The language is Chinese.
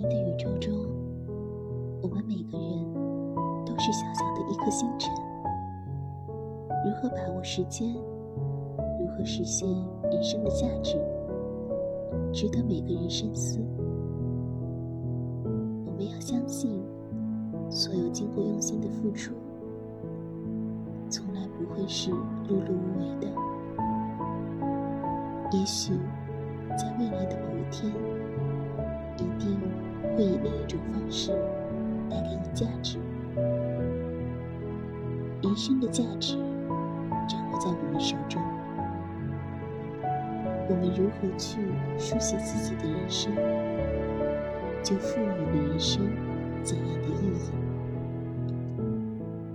你的宇宙中，我们每个人都是小小的一颗星辰。如何把握时间？如何实现人生的价值？值得每个人深思。我们要相信，所有经过用心的付出，从来不会是碌碌无为的。也许在未来的某一天。会以另一种方式带给你价值。人生的价值掌握在我们手中，我们如何去书写自己的人生，就赋予了人生。